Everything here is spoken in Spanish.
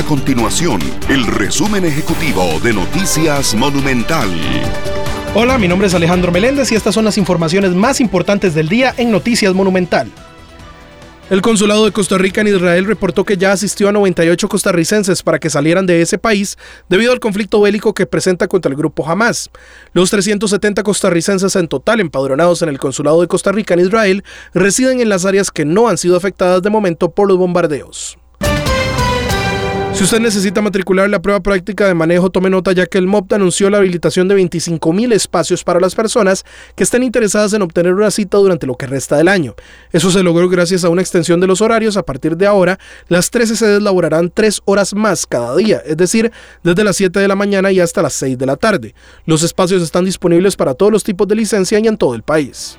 A continuación, el resumen ejecutivo de Noticias Monumental. Hola, mi nombre es Alejandro Meléndez y estas son las informaciones más importantes del día en Noticias Monumental. El consulado de Costa Rica en Israel reportó que ya asistió a 98 costarricenses para que salieran de ese país debido al conflicto bélico que presenta contra el grupo Hamas. Los 370 costarricenses en total empadronados en el consulado de Costa Rica en Israel residen en las áreas que no han sido afectadas de momento por los bombardeos. Si usted necesita matricular la prueba práctica de manejo, tome nota ya que el MOPT anunció la habilitación de 25.000 espacios para las personas que estén interesadas en obtener una cita durante lo que resta del año. Eso se logró gracias a una extensión de los horarios. A partir de ahora, las 13 sedes laborarán 3 horas más cada día, es decir, desde las 7 de la mañana y hasta las 6 de la tarde. Los espacios están disponibles para todos los tipos de licencia y en todo el país.